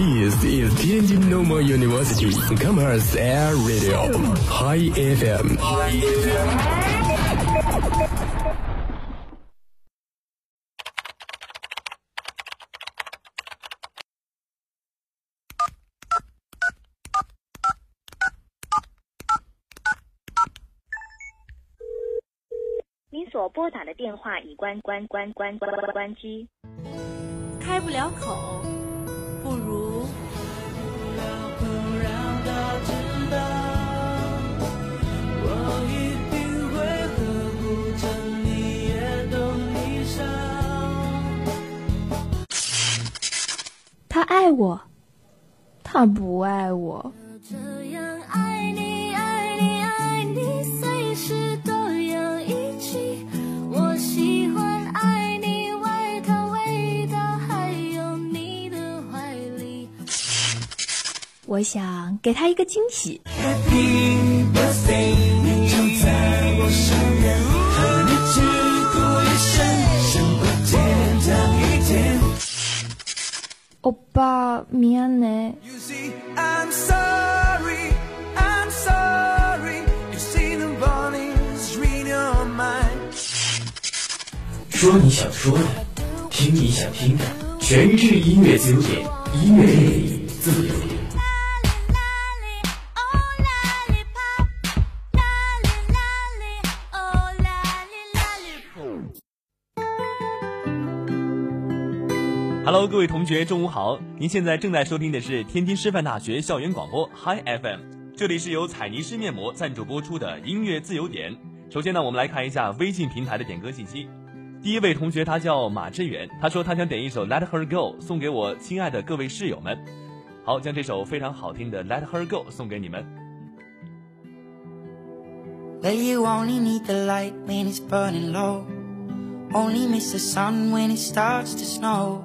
This is Tianjin Normal University Commerce Air Radio High FM。您所拨打的电话已关关关关关关关机。开不了口，他爱我，他不爱我。这样爱你，爱你，爱你，随时都要一起。我喜欢爱你外套味道，还有你的怀里。我想给他一个惊喜。Happy bodies read your mind. 说你想说的，听你想听的，全智音乐自由点，音乐自由各位同学，中午好！您现在正在收听的是天津师范大学校园广播 Hi FM，这里是由彩泥师面膜赞助播出的音乐自由点。首先呢，我们来看一下微信平台的点歌信息。第一位同学他叫马志远，他说他想点一首《Let Her Go》送给我亲爱的各位室友们。好，将这首非常好听的《Let Her Go》送给你们。onlymeet the light when it's burning low. Only miss the sun when it starts to snow.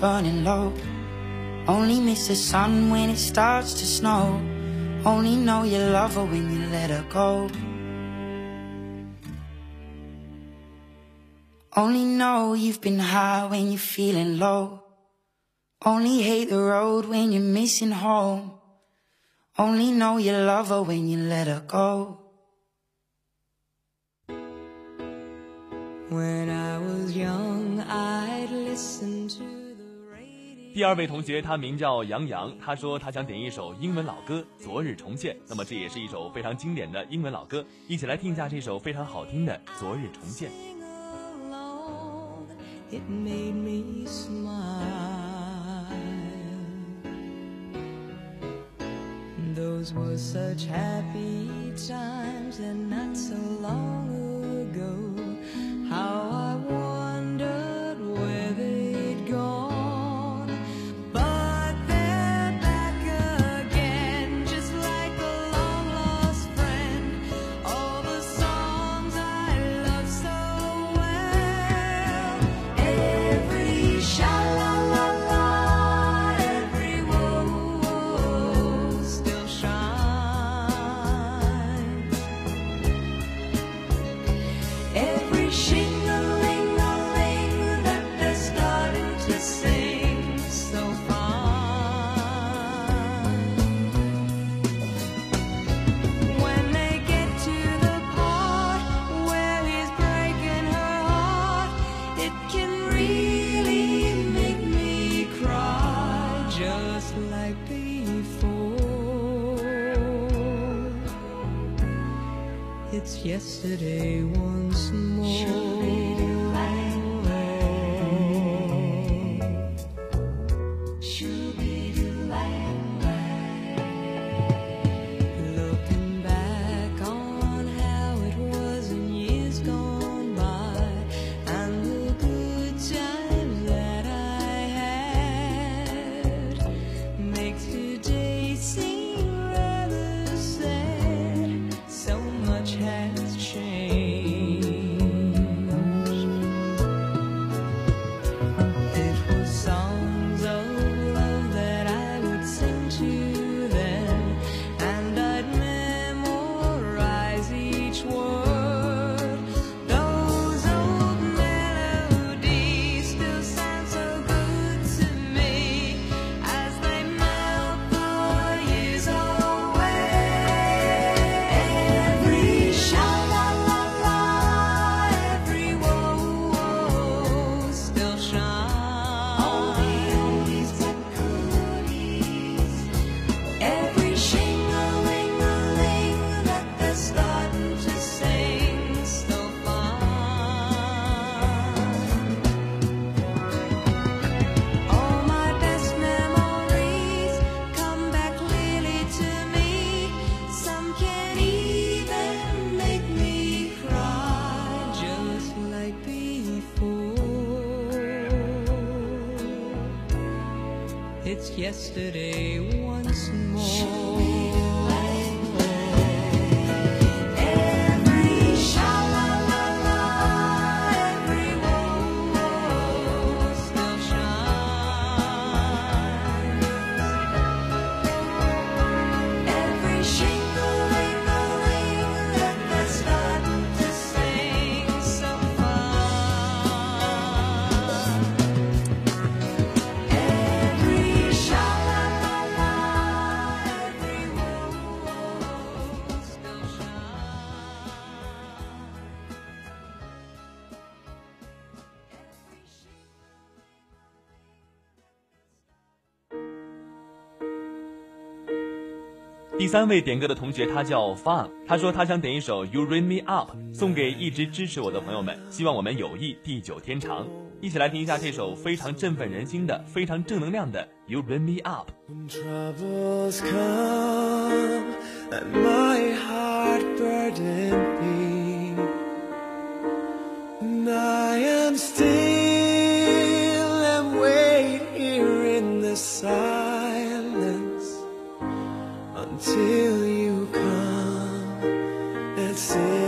Burning low. Only miss the sun when it starts to snow. Only know you love her when you let her go. Only know you've been high when you're feeling low. Only hate the road when you're missing home. Only know you love her when you let her go. When I was young, I'd listen to. 第二位同学他名叫杨洋他说他想点一首英文老歌昨日重现那么这也是一首非常经典的英文老歌一起来听一下这首非常好听的昨日重现。Those were such happy times and not so long ago how i yesterday 三位点歌的同学，他叫 Fun，他说他想点一首《You Raise Me Up》，送给一直支持我的朋友们，希望我们友谊地久天长。一起来听一下这首非常振奋人心的、非常正能量的《You Raise Me Up》。When till you come. That's it.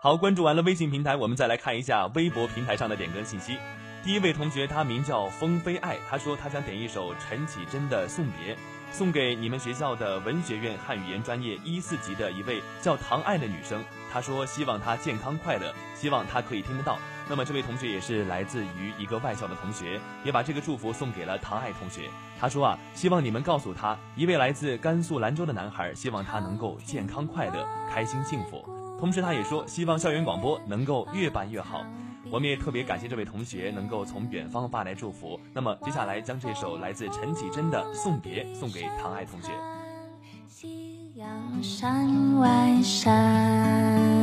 好，关注完了微信平台，我们再来看一下微博平台上的点歌信息。第一位同学，他名叫风飞爱，他说他想点一首陈绮贞的《送别》，送给你们学校的文学院汉语言专业一四级的一位叫唐爱的女生。他说希望她健康快乐，希望她可以听得到。那么这位同学也是来自于一个外校的同学，也把这个祝福送给了唐爱同学。他说啊，希望你们告诉他，一位来自甘肃兰州的男孩，希望他能够健康快乐、开心幸福。同时，他也说希望校园广播能够越办越好。我们也特别感谢这位同学能够从远方发来祝福。那么接下来将这首来自陈绮贞的《送别》送给唐爱同学。夕阳山外山，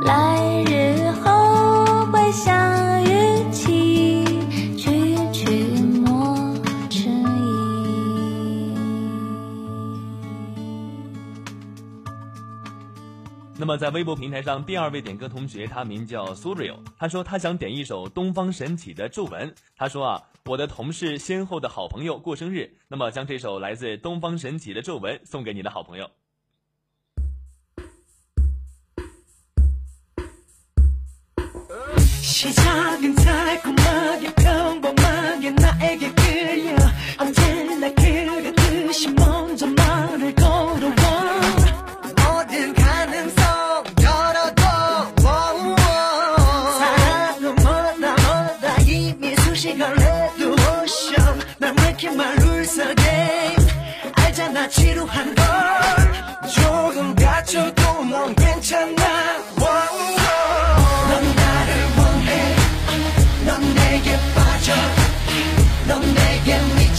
来日后会相遇，期去去莫迟。那么在微博平台上，第二位点歌同学，他名叫 Suri，他说他想点一首东方神起的皱纹，他说啊，我的同事先后的好朋友过生日，那么将这首来自东方神起的皱纹送给你的好朋友。 시작은 달콤하게 평범하게 나에게 끌려. 언제나 그랬듯이 먼저 말을 걸어와. 모든 가능성 열어둬. 사랑은 뭐다 뭐다. 이미 수시간 레드오션 난왜 이렇게 말울서게 알잖아 지루한 걸. 조금 다쳐도 넌 괜찮아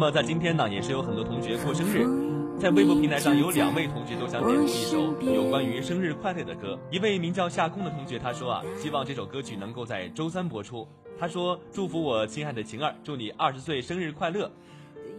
那么在今天呢，也是有很多同学过生日，在微博平台上有两位同学都想点播一首有关于生日快乐的歌。一位名叫夏空的同学他说啊，希望这首歌曲能够在周三播出。他说祝福我亲爱的晴儿，祝你二十岁生日快乐。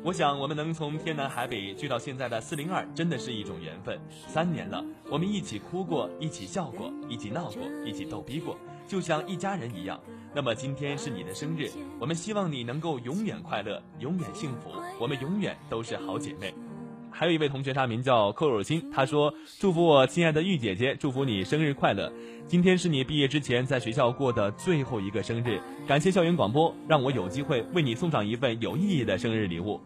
我想我们能从天南海北聚到现在的四零二，真的是一种缘分。三年了，我们一起哭过，一起笑过，一起闹过，一起逗逼过，就像一家人一样。那么今天是你的生日，我们希望你能够永远快乐，永远幸福，我们永远都是好姐妹。还有一位同学，他名叫寇若欣，他说：“祝福我亲爱的玉姐姐，祝福你生日快乐！今天是你毕业之前在学校过的最后一个生日，感谢校园广播，让我有机会为你送上一份有意义的生日礼物。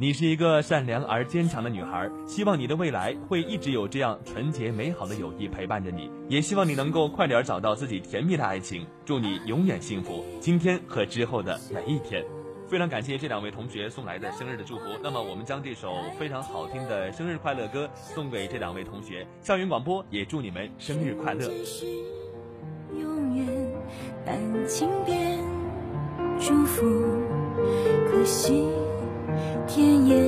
你是一个善良而坚强的女孩，希望你的未来会一直有这样纯洁美好的友谊陪伴着你，也希望你能够快点找到自己甜蜜的爱情。祝你永远幸福，今天和之后的每一天。”非常感谢这两位同学送来的生日的祝福。那么，我们将这首非常好听的生日快乐歌送给这两位同学。校园广播也祝你们生日快乐。永远，感情变祝福，吸，甜言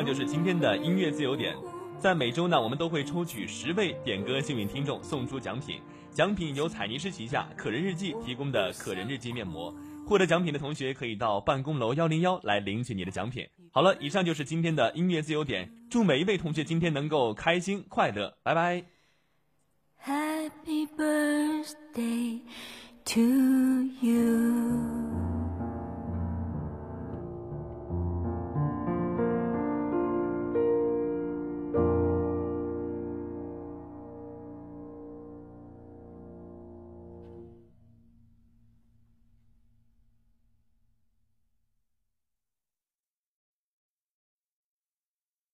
上就是今天的音乐自由点。在每周呢，我们都会抽取十位点歌幸运听众送出奖品，奖品由彩泥师旗下可人日记提供的可人日记面膜。获得奖品的同学可以到办公楼幺零幺来领取你的奖品。好了，以上就是今天的音乐自由点，祝每一位同学今天能够开心快乐，拜拜。Happy birthday to you.